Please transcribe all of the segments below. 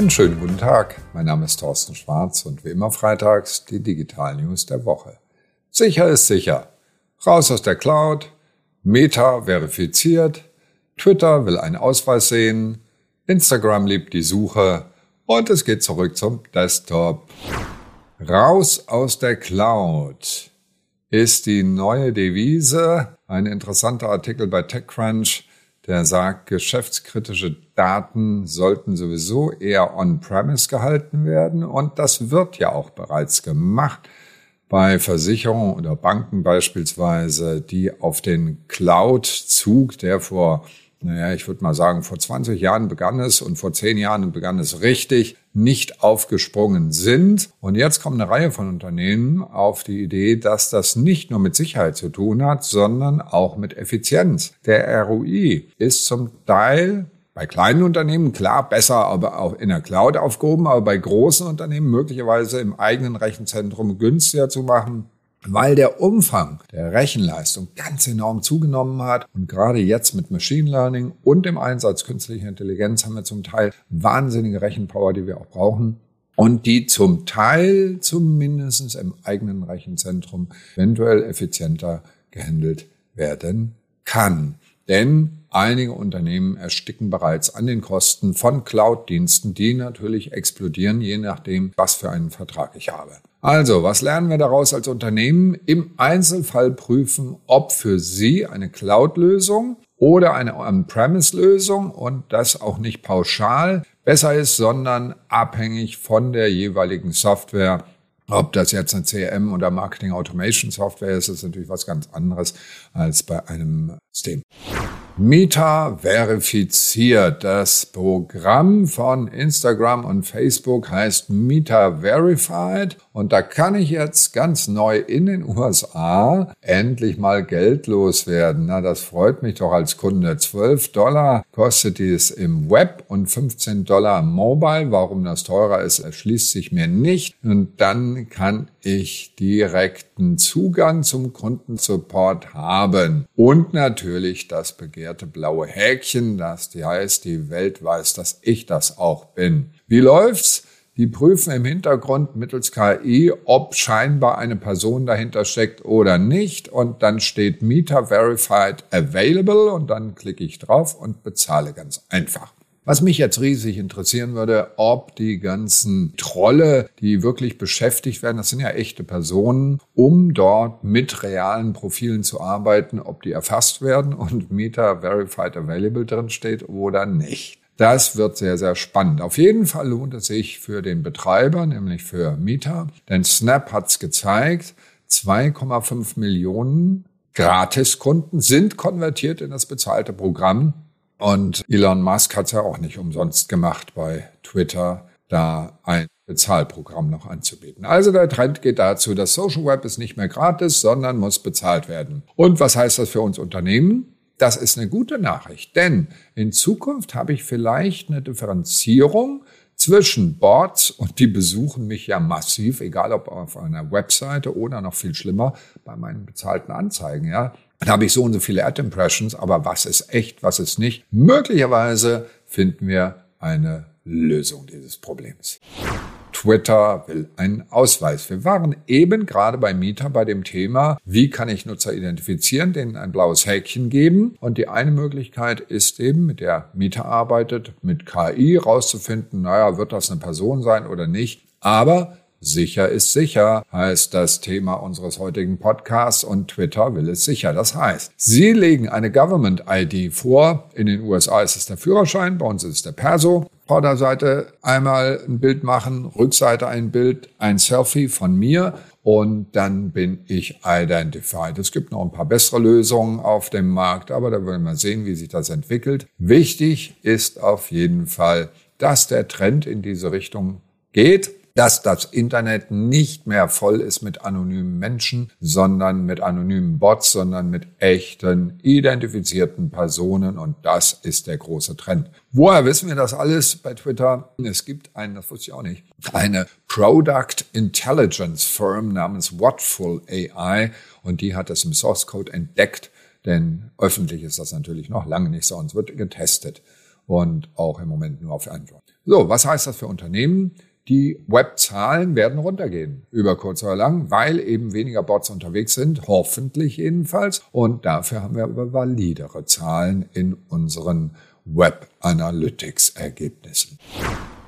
Einen schönen guten Tag. Mein Name ist Thorsten Schwarz und wie immer freitags die Digital News der Woche. Sicher ist sicher. Raus aus der Cloud. Meta verifiziert. Twitter will einen Ausweis sehen. Instagram liebt die Suche. Und es geht zurück zum Desktop. Raus aus der Cloud ist die neue Devise. Ein interessanter Artikel bei TechCrunch der sagt, geschäftskritische Daten sollten sowieso eher on-premise gehalten werden. Und das wird ja auch bereits gemacht bei Versicherungen oder Banken beispielsweise, die auf den Cloud-Zug, der vor naja, ich würde mal sagen, vor 20 Jahren begann es und vor 10 Jahren begann es richtig, nicht aufgesprungen sind. Und jetzt kommt eine Reihe von Unternehmen auf die Idee, dass das nicht nur mit Sicherheit zu tun hat, sondern auch mit Effizienz. Der ROI ist zum Teil bei kleinen Unternehmen klar besser, aber auch in der Cloud aufgehoben, aber bei großen Unternehmen möglicherweise im eigenen Rechenzentrum günstiger zu machen weil der Umfang der Rechenleistung ganz enorm zugenommen hat. Und gerade jetzt mit Machine Learning und dem Einsatz künstlicher Intelligenz haben wir zum Teil wahnsinnige Rechenpower, die wir auch brauchen. Und die zum Teil zumindest im eigenen Rechenzentrum eventuell effizienter gehandelt werden kann. Denn einige Unternehmen ersticken bereits an den Kosten von Cloud-Diensten, die natürlich explodieren, je nachdem, was für einen Vertrag ich habe. Also, was lernen wir daraus als Unternehmen? Im Einzelfall prüfen, ob für Sie eine Cloud-Lösung oder eine On-Premise-Lösung und das auch nicht pauschal besser ist, sondern abhängig von der jeweiligen Software. Ob das jetzt eine CRM oder Marketing Automation Software ist, ist natürlich was ganz anderes als bei einem System. Meta verifiziert. Das Programm von Instagram und Facebook heißt Meta Verified und da kann ich jetzt ganz neu in den USA endlich mal geldlos werden. Na, das freut mich doch als Kunde. 12 Dollar kostet es im Web und 15 Dollar Mobile. Warum das teurer ist, erschließt sich mir nicht. Und dann kann ich direkten Zugang zum Kundensupport haben. Und natürlich das begehrte blaue Häkchen, das heißt, die Welt weiß, dass ich das auch bin. Wie läuft's? Die prüfen im Hintergrund mittels KI, ob scheinbar eine Person dahinter steckt oder nicht. Und dann steht Meter Verified Available und dann klicke ich drauf und bezahle ganz einfach. Was mich jetzt riesig interessieren würde, ob die ganzen Trolle, die wirklich beschäftigt werden, das sind ja echte Personen, um dort mit realen Profilen zu arbeiten, ob die erfasst werden und Meta Verified Available drin steht oder nicht. Das wird sehr, sehr spannend. Auf jeden Fall lohnt es sich für den Betreiber, nämlich für Mieter, denn Snap hat's gezeigt, 2,5 Millionen Gratiskunden sind konvertiert in das bezahlte Programm. Und Elon Musk hat's ja auch nicht umsonst gemacht bei Twitter, da ein Bezahlprogramm noch anzubieten. Also der Trend geht dazu, das Social Web ist nicht mehr gratis, sondern muss bezahlt werden. Und was heißt das für uns Unternehmen? Das ist eine gute Nachricht, denn in Zukunft habe ich vielleicht eine Differenzierung zwischen Bots und die besuchen mich ja massiv, egal ob auf einer Webseite oder noch viel schlimmer bei meinen bezahlten Anzeigen, ja. Dann habe ich so und so viele Ad Impressions, aber was ist echt, was ist nicht? Möglicherweise finden wir eine Lösung dieses Problems. Twitter will einen Ausweis. Wir waren eben gerade bei Mieter bei dem Thema, wie kann ich Nutzer identifizieren, denen ein blaues Häkchen geben. Und die eine Möglichkeit ist eben, mit der Mieter arbeitet, mit KI rauszufinden, naja, wird das eine Person sein oder nicht. Aber Sicher ist sicher heißt das Thema unseres heutigen Podcasts und Twitter will es sicher. Das heißt, Sie legen eine Government ID vor. In den USA ist es der Führerschein, bei uns ist es der Perso. Vorderseite einmal ein Bild machen, Rückseite ein Bild, ein Selfie von mir und dann bin ich identified. Es gibt noch ein paar bessere Lösungen auf dem Markt, aber da wollen wir sehen, wie sich das entwickelt. Wichtig ist auf jeden Fall, dass der Trend in diese Richtung geht dass das Internet nicht mehr voll ist mit anonymen Menschen, sondern mit anonymen Bots, sondern mit echten, identifizierten Personen. Und das ist der große Trend. Woher wissen wir das alles bei Twitter? Es gibt einen, das wusste ich auch nicht, eine Product Intelligence Firm namens Watchful AI und die hat das im Source Code entdeckt, denn öffentlich ist das natürlich noch lange nicht, sonst wird getestet und auch im Moment nur auf Android. So, was heißt das für Unternehmen? Die Webzahlen werden runtergehen, über kurz oder lang, weil eben weniger Bots unterwegs sind, hoffentlich jedenfalls. Und dafür haben wir aber validere Zahlen in unseren Web Analytics Ergebnissen.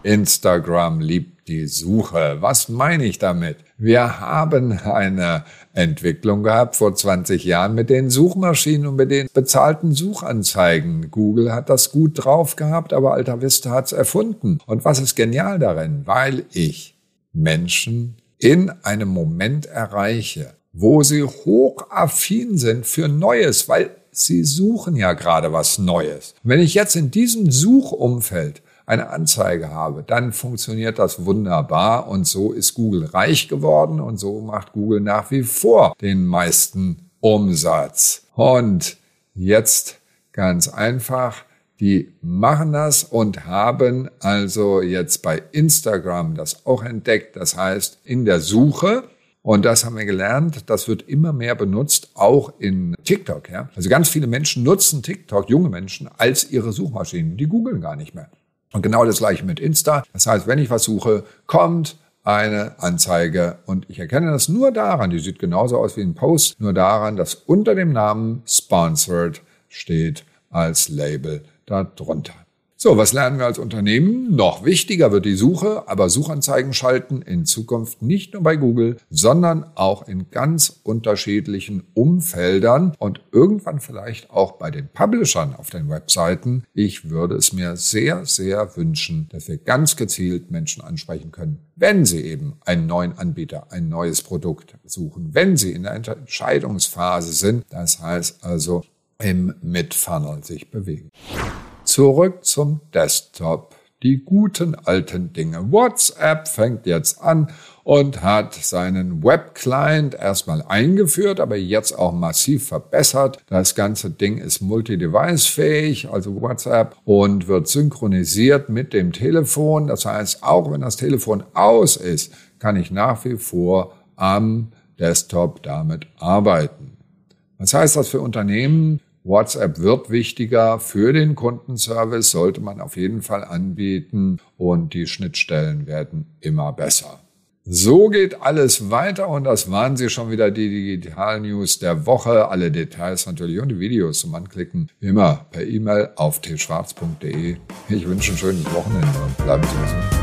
Instagram liebt die Suche. Was meine ich damit? Wir haben eine Entwicklung gehabt vor 20 Jahren mit den Suchmaschinen und mit den bezahlten Suchanzeigen. Google hat das gut drauf gehabt, aber Alta Vista hat es erfunden. Und was ist genial darin? Weil ich Menschen in einem Moment erreiche, wo sie hochaffin sind für Neues, weil sie suchen ja gerade was Neues. wenn ich jetzt in diesem Suchumfeld eine Anzeige habe, dann funktioniert das wunderbar und so ist Google reich geworden und so macht Google nach wie vor den meisten Umsatz. Und jetzt ganz einfach, die machen das und haben also jetzt bei Instagram das auch entdeckt. Das heißt, in der Suche und das haben wir gelernt, das wird immer mehr benutzt, auch in TikTok. Ja? Also ganz viele Menschen nutzen TikTok, junge Menschen, als ihre Suchmaschinen. Die googeln gar nicht mehr. Und genau das gleiche mit Insta. Das heißt, wenn ich was suche, kommt eine Anzeige und ich erkenne das nur daran, die sieht genauso aus wie ein Post, nur daran, dass unter dem Namen Sponsored steht als Label darunter. So, was lernen wir als Unternehmen? Noch wichtiger wird die Suche, aber Suchanzeigen schalten in Zukunft nicht nur bei Google, sondern auch in ganz unterschiedlichen Umfeldern und irgendwann vielleicht auch bei den Publishern auf den Webseiten. Ich würde es mir sehr, sehr wünschen, dass wir ganz gezielt Menschen ansprechen können, wenn sie eben einen neuen Anbieter, ein neues Produkt suchen, wenn sie in der Entscheidungsphase sind. Das heißt also im Mid-Funnel sich bewegen. Zurück zum Desktop. Die guten alten Dinge. WhatsApp fängt jetzt an und hat seinen Web-Client erstmal eingeführt, aber jetzt auch massiv verbessert. Das ganze Ding ist multi-device-fähig, also WhatsApp, und wird synchronisiert mit dem Telefon. Das heißt, auch wenn das Telefon aus ist, kann ich nach wie vor am Desktop damit arbeiten. Was heißt das für Unternehmen? WhatsApp wird wichtiger für den Kundenservice, sollte man auf jeden Fall anbieten und die Schnittstellen werden immer besser. So geht alles weiter und das waren sie schon wieder die Digital News der Woche. Alle Details natürlich und die Videos zum Anklicken immer per E-Mail auf tschwarz.de. Ich wünsche ein schönes Wochenende und bleiben Sie gesund.